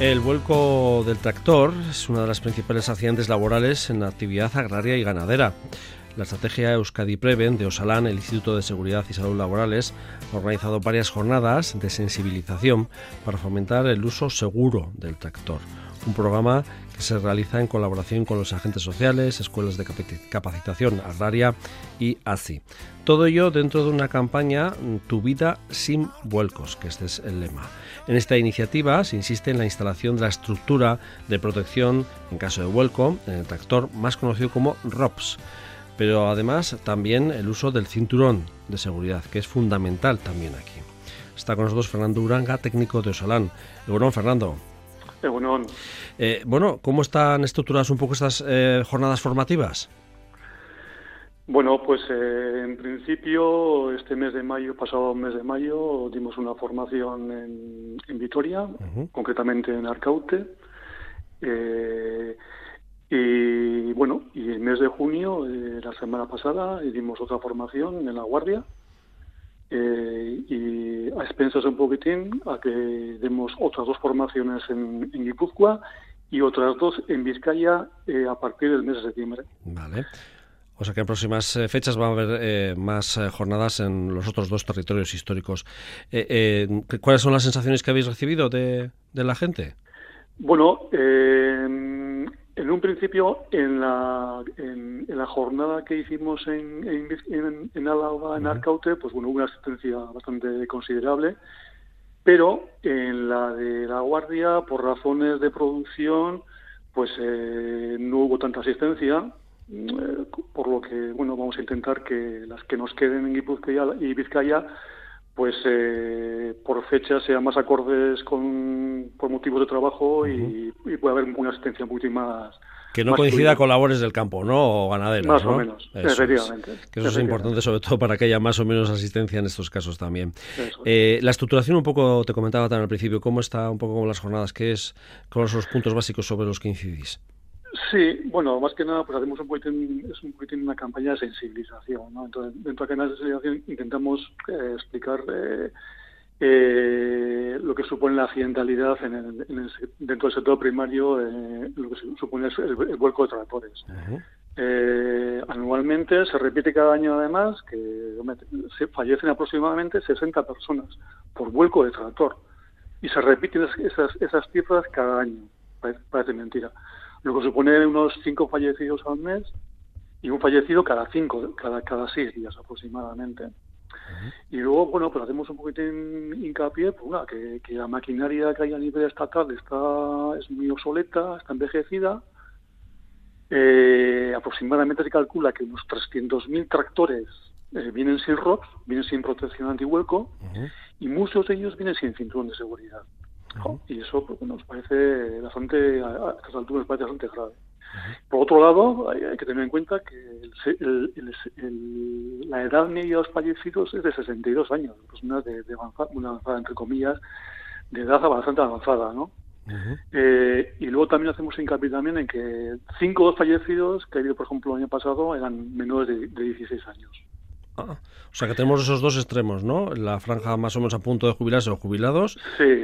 El vuelco del tractor es una de las principales accidentes laborales en la actividad agraria y ganadera. La estrategia Euskadi Preven de Osalán, el Instituto de Seguridad y Salud Laborales, ha organizado varias jornadas de sensibilización para fomentar el uso seguro del tractor. Un programa que se realiza en colaboración con los agentes sociales, escuelas de capacitación agraria y ASI. Todo ello dentro de una campaña Tu vida sin vuelcos, que este es el lema. En esta iniciativa se insiste en la instalación de la estructura de protección en caso de vuelco en el tractor, más conocido como ROPS, pero además también el uso del cinturón de seguridad, que es fundamental también aquí. Está con nosotros Fernando Uranga, técnico de Osalán. Bueno, Fernando. Eh, bueno, ¿cómo están estructuradas un poco estas eh, jornadas formativas? Bueno, pues eh, en principio este mes de mayo, pasado mes de mayo, dimos una formación en, Vitoria, concretamente en Arcaute. Eh, y bueno, y el mes de junio, la semana pasada, dimos otra formación en La Guardia. Y a expensas un poquitín a que demos otras dos formaciones en, en Guipúzcoa y otras dos en Vizcaya a partir del mes de septiembre. Vale. O sea que en próximas eh, fechas va a haber eh, más eh, jornadas en los otros dos territorios históricos. ¿Cuáles son las sensaciones que habéis recibido de, la gente? Bueno, en un principio, en la, en, la jornada que hicimos en, en, en Álava, en Arcaute, pues bueno, hubo una asistencia bastante considerable, pero en la de La Guardia, por razones de producción, pues no hubo tanta asistencia eh, por lo que bueno vamos a intentar que las que nos queden en Guipúzcoa y Vizcaya pues eh, por fecha sean más acordes con por motivos de trabajo y, puede haber una asistencia un poquito más que no coincida con labores del campo, ¿no? O ganaderos, Más o menos, efectivamente. Que eso es importante, sobre todo para que haya más o menos asistencia en estos casos también. Eh, la estructuración, un poco, te comentaba también al principio, ¿cómo está un poco con las jornadas? ¿Qué es, ¿Cuáles son los puntos básicos sobre los que incidís? Sí, bueno, más que nada, pues hacemos un poquitín, es un poquitín una campaña de sensibilización, ¿no? Entonces, dentro de la sensibilización intentamos eh, explicar eh, eh, lo que supone la accidentalidad en el, dentro del sector primario, lo que supone el, vuelco de tractores. anualmente se repite cada año además que se fallecen aproximadamente 60 personas por vuelco de tractor y se repiten esas, esas cifras cada año. parece mentira lo que supone unos cinco fallecidos al mes y un fallecido cada cinco, cada, cada seis días aproximadamente. Y luego, bueno, pues hacemos un poquitín hincapié, pues, que, que, la maquinaria que hay a nivel estatal está es muy obsoleta, está envejecida. Eh, aproximadamente se calcula que unos 300.000 tractores eh, vienen sin ROPS, vienen sin protección antihuelco, y muchos de ellos vienen sin cinturón de seguridad. Y eso pues, nos parece bastante, a estas alturas nos parece bastante grave. Por otro lado, hay, que tener en cuenta que la edad media de los fallecidos es de 62 años, personas de, de avanzada, una avanzada, entre comillas, de edad bastante avanzada, ¿no? eh, y luego también hacemos hincapié también en que cinco de los fallecidos que ha habido, por ejemplo, el año pasado eran menores de, de 16 años. Ah, o sea que tenemos esos dos extremos, ¿no? La franja más o menos a punto de jubilarse o jubilados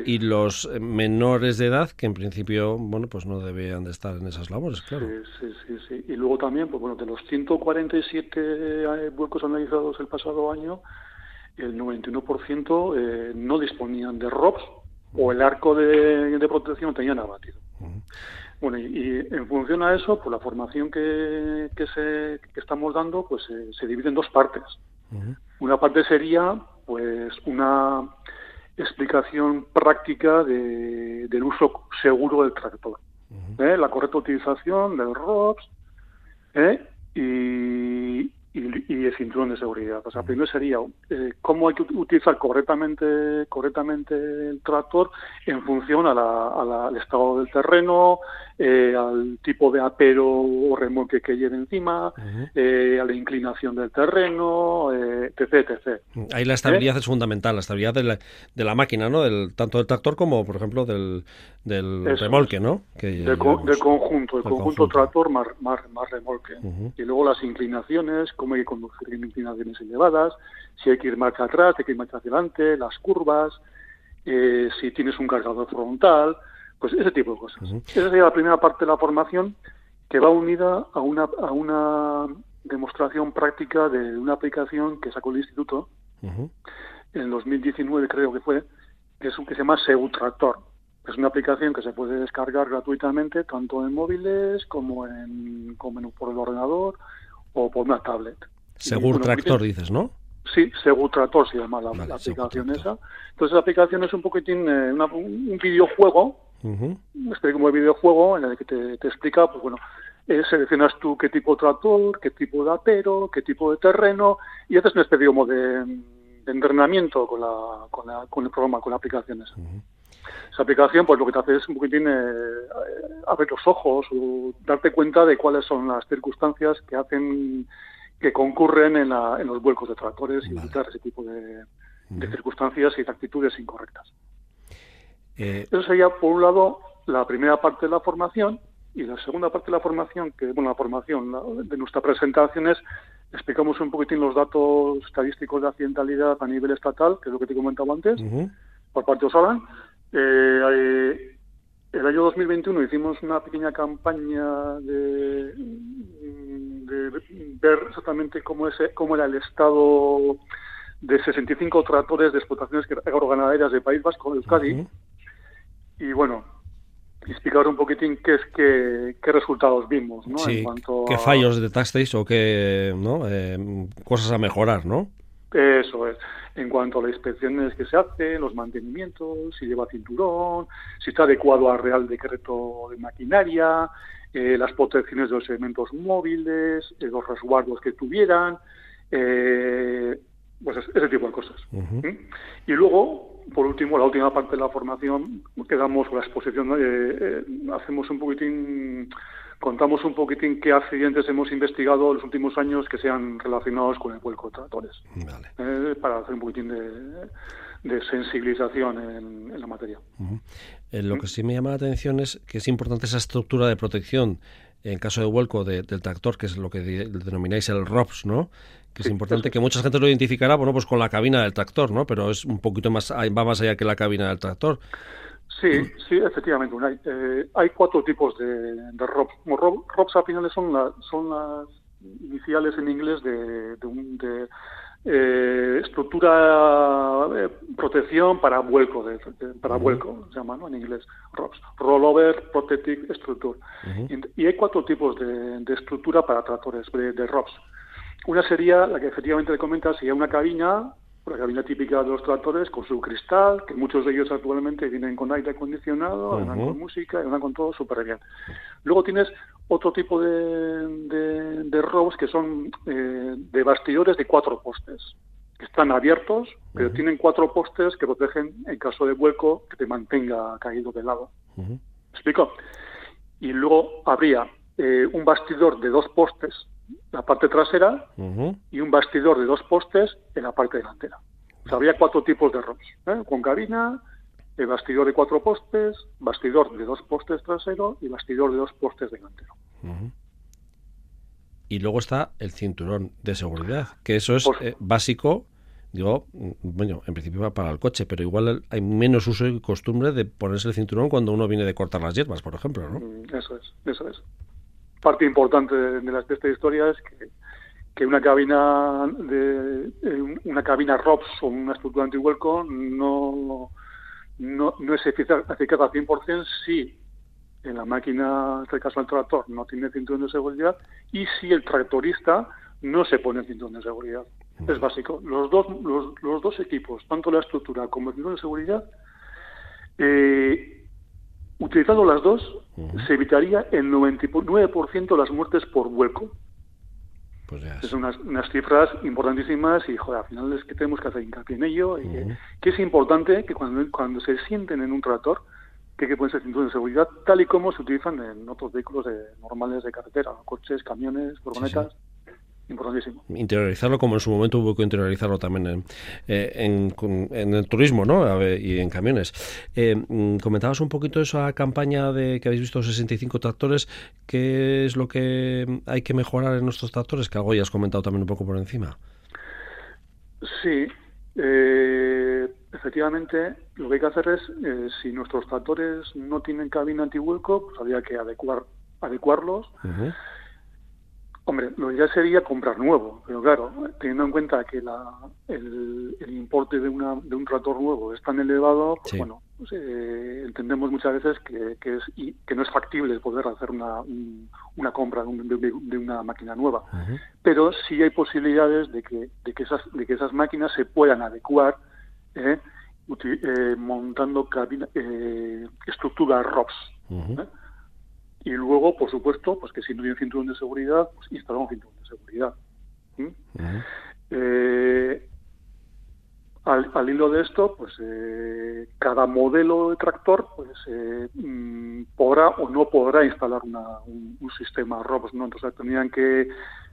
y los menores de edad que en principio, bueno, pues no deberían de estar en esas labores, claro. Sí, sí, sí. Y luego también, pues bueno, de los 147 eh, vuelcos analizados el pasado año, el 91% eh, no disponían de ROPS o el arco de, protección tenían abatido. Bueno, y, en función a eso, pues la formación que, que, se, que estamos dando pues eh, se divide en dos partes. Una parte sería pues una explicación práctica de, del uso seguro del tractor, ¿eh? la correcta utilización del ROPS ¿eh? y, y, el cinturón de seguridad. O sea, primero sería eh, cómo hay que utilizar correctamente, correctamente el tractor en función al estado del terreno, eh, al tipo de apero o remolque que lleve encima, eh, a la inclinación del terreno, etc, etc. Ahí la estabilidad es fundamental, la estabilidad de la, de la máquina, ¿no? Del, tanto del tractor como, por ejemplo, del, del remolque, ¿no? Que del, conjunto, el conjunto, tractor más, más, remolque. Y luego las inclinaciones, cómo hay que conducir en inclinaciones elevadas, si hay que ir marcha atrás, hay que ir marcha adelante, las curvas, eh, si tienes un cargador frontal, Pues ese tipo de cosas. Esa sería la primera parte de la formación que va unida a una, a una demostración práctica de una aplicación que sacó el instituto en 2019 creo que fue, que es un que se llama Segutractor. Es una aplicación que se puede descargar gratuitamente tanto en móviles como en, como por el ordenador o por una tablet. Segur Tractor dices, ¿no? Sí, Segutractor se llama la, aplicación esa. Entonces la aplicación es un poquitín eh, un videojuego, uh como el videojuego en el que te, te explica, pues bueno, eh, seleccionas tú qué tipo de tractor, qué tipo de apero, qué tipo de terreno y haces una especie como de, de entrenamiento con, la, con, la, con, el programa, con la aplicación esa. Esa aplicación, pues lo que te hace es un poquitín eh, abrir los ojos o darte cuenta de cuáles son las circunstancias que hacen que concurren en, la, en los vuelcos de tractores y evitar ese tipo de, de circunstancias y de actitudes incorrectas. Eh... Eso sería, por un lado, la primera parte de la formación y la segunda parte de la formación, que bueno, la formación de nuestra presentación es explicamos un poquitín los datos estadísticos de accidentalidad a nivel estatal, que es lo que te comentaba antes, por parte de Osalan. Eh, el año 2021 hicimos una pequeña campaña de, ver exactamente cómo, es, cómo era el estado de 65 tractores de explotaciones agroganaderas de País Vasco, Euskadi. Y bueno, explicar un poquitín qué es qué, qué resultados vimos, ¿no? en cuanto qué fallos detectasteis o qué ¿no? Eh, cosas a mejorar, ¿no? Eso es. En cuanto a las inspecciones que se hacen, los mantenimientos, si lleva cinturón, si está adecuado al Real Decreto de Maquinaria, eh, las protecciones de los elementos móviles, eh, los resguardos que tuvieran, eh, pues ese tipo de cosas. Y luego, por último, la última parte de la formación, quedamos con la exposición, eh, eh, hacemos un poquitín, contamos un poquitín qué accidentes hemos investigado en los últimos años que sean relacionados con el vuelco de tractores, eh, para hacer un poquitín de, sensibilización en, la materia. lo que sí me llama la atención es que es importante esa estructura de protección en caso de vuelco del tractor, que es lo que denomináis el ROPS, ¿no? que es importante, que mucha gente lo identificará, bueno, pues con la cabina del tractor, ¿no? Pero es un poquito más, va más allá que la cabina del tractor. Sí, sí, efectivamente. Hay, eh, hay cuatro tipos de, de ROPS. ROPS al final son, son las iniciales en inglés de, de, eh, estructura eh, protección para vuelco, de, para vuelco se llama ¿no? en inglés, ROPS, Rollover Protective Structure. y, y, hay cuatro tipos de, estructura para tractores de, ROPS. Una sería, la que efectivamente le comenta, sería una cabina, una cabina típica de los tractores con su cristal, que muchos de ellos actualmente vienen con aire acondicionado, con música, y con todo súper bien. Luego tienes otro tipo de, de, robos que son eh, de bastidores de cuatro postes, que están abiertos, pero tienen cuatro postes que protegen en caso de vuelco que te mantenga caído de lado. ¿Me explico? Y luego habría eh, un bastidor de dos postes la parte trasera y un bastidor de dos postes en la parte delantera. O sea, había cuatro tipos de ROMs, ¿eh? con cabina, el bastidor de cuatro postes, bastidor de dos postes trasero y bastidor de dos postes delantero. Y luego está el cinturón de seguridad, que eso es eh, básico, digo, bueno, en principio va para el coche, pero igual hay menos uso y costumbre de ponerse el cinturón cuando uno viene de cortar las hierbas, por ejemplo, ¿no? Mm, eso es, eso es parte importante de, de, esta historia es que, que una cabina de una cabina ROPS o una estructura antihuelco no, no, no es eficaz, eficaz al 100% si en la máquina, en este caso el tractor, no tiene cinturón de seguridad y si el tractorista no se pone el cinturón de seguridad. Es básico. Los dos, los, los dos equipos, tanto la estructura como el cinturón de seguridad, eh, Utilizando las dos, se evitaría el 99% de las muertes por vuelco. Pues es unas, unas, cifras importantísimas y, joder, al final es que tenemos que hacer hincapié en ello. Y que, es importante que cuando, cuando se sienten en un tractor, que, que pueden ser cinturones de seguridad, tal y como se utilizan en otros vehículos de, normales de carretera, coches, camiones, furgonetas importantísimo. Interiorizarlo como en su momento hubo que interiorizarlo también en, eh, en, el turismo ¿no? y en camiones. Eh, mm, comentabas un poquito esa campaña de que habéis visto 65 tractores. ¿Qué es lo que hay que mejorar en nuestros tractores? Que algo ya has comentado también un poco por encima. Sí. Eh, efectivamente, lo que hay que hacer es, eh, si nuestros tractores no tienen cabina antihueco, pues habría que adecuar, adecuarlos. Hombre, lo ideal sería comprar nuevo, pero claro, teniendo en cuenta que la, el, importe de, una, de un tractor nuevo es tan elevado, pues bueno, pues, eh, entendemos muchas veces que, que, es, y, que no es factible poder hacer una, una compra de, una máquina nueva. Pero sí hay posibilidades de que, de, que esas, de que esas máquinas se puedan adecuar eh, eh, montando cabina, estructuras ROPS. Y luego, por supuesto, pues que si no tiene cinturón de seguridad, pues instalamos cinturón de seguridad. Eh, al, hilo de esto, pues eh, cada modelo de tractor pues eh, mm, podrá o no podrá instalar un, sistema ROBS, ¿no? Entonces tenían que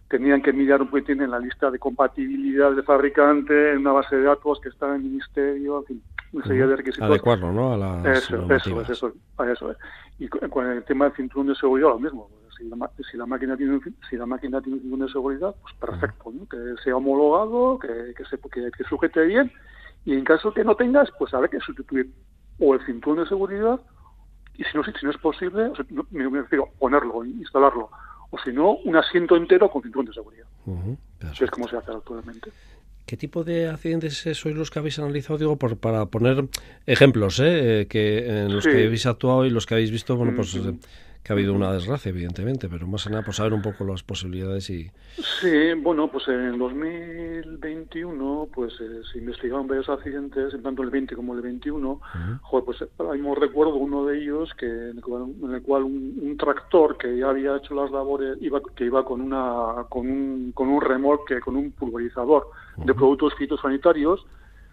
tenían que mirar un poquitín en la lista de compatibilidad de fabricante, en una base de datos que está en el ministerio, en fin, una serie de requisitos. Adecuarlo, ¿no? A las eso, eso, eso, eso, Y con el tema del cinturón de seguridad, lo mismo. Si la, si la máquina tiene si la máquina tiene un cinturón de seguridad, pues perfecto, ¿no? que sea homologado, que, que, se, que, que sujete bien, y en caso que no tengas, pues habrá que sustituir o el cinturón de seguridad, y si no, si no es posible, me, me refiero ponerlo, instalarlo, o si no, un asiento entero con cinturón de seguridad. que es como se hace actualmente. ¿Qué tipo de accidentes sois los que habéis analizado? Digo, por, para poner ejemplos, ¿eh? eh que en los que habéis actuado y los que habéis visto, bueno, pues que ha habido una desgracia, evidentemente, pero más que nada por saber un poco las posibilidades y... Sí, bueno, pues en 2021 pues eh, se investigaron varios accidentes, tanto el 20 como el 21. Joder, pues ahí me recuerdo uno de ellos que en el cual, un, tractor que ya había hecho las labores, iba que iba con una con un, con un remolque, con un pulverizador de productos fitosanitarios,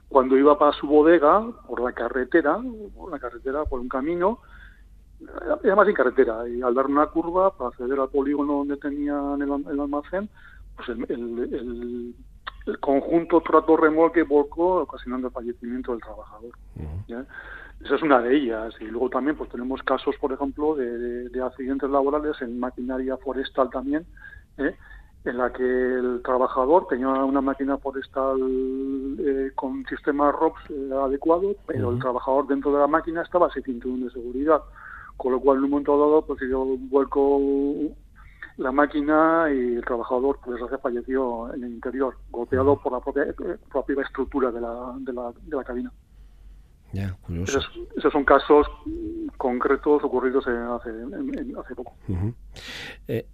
cuando iba para su bodega por la carretera, por la carretera, por un camino, y además en carretera, y al dar una curva para acceder al polígono donde tenían el, almacén, pues el, conjunto trato remolque volcó ocasionando el fallecimiento del trabajador. Esa es una de ellas. Y luego también pues tenemos casos, por ejemplo, de, accidentes laborales en maquinaria forestal también, ¿eh? en la que el trabajador tenía una máquina forestal eh, con sistema ROPS eh, adecuado, pero el trabajador dentro de la máquina estaba sin cinturón de seguridad con lo cual en un momento dado pues un vuelco la máquina y el trabajador pues falleció en el interior, golpeado por la propia, propia estructura de la, de la, de la cabina. Ya, curioso. Esos, son casos concretos ocurridos hace, hace poco. Eh,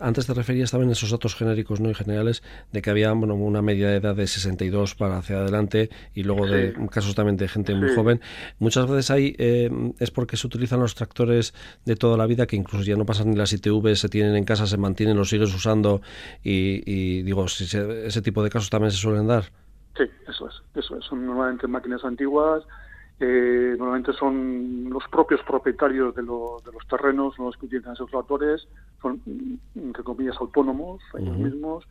antes te referías también esos datos genéricos no y generales de que había bueno, una media de edad de 62 para hacia adelante y luego de casos también de gente muy joven. Muchas veces ahí eh, es porque se utilizan los tractores de toda la vida que incluso ya no pasan ni las ITV, se tienen en casa, se mantienen, los sigues usando y, digo, si ese tipo de casos también se suelen dar. Sí, eso es, eso es. Son normalmente máquinas antiguas, eh, normalmente son los propios propietarios de, los terrenos los que utilizan esos tractores, son, entre comillas, autónomos, ellos mismos,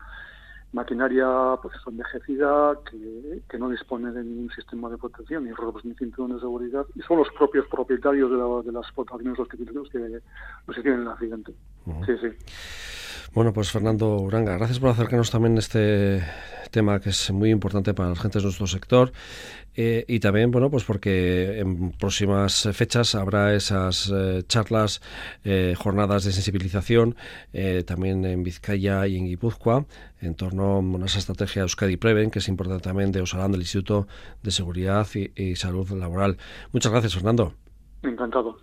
maquinaria pues envejecida que, que no dispone de ningún sistema de protección, ni robos ni cinturón de seguridad, y son los propios propietarios de, las explotaciones los que, los que, los que tienen el accidente. Sí, sí. Bueno, pues Fernando Uranga, gracias por acercarnos también este tema que es muy importante para la gente de nuestro sector eh, y también, bueno, pues porque en próximas fechas habrá esas eh, charlas, eh, jornadas de sensibilización, también en Vizcaya y en Guipúzcoa, en torno a esa estrategia Euskadi Preven, que es importante también de Osalán, del Instituto de Seguridad y Salud Laboral. Muchas gracias, Fernando. Encantado.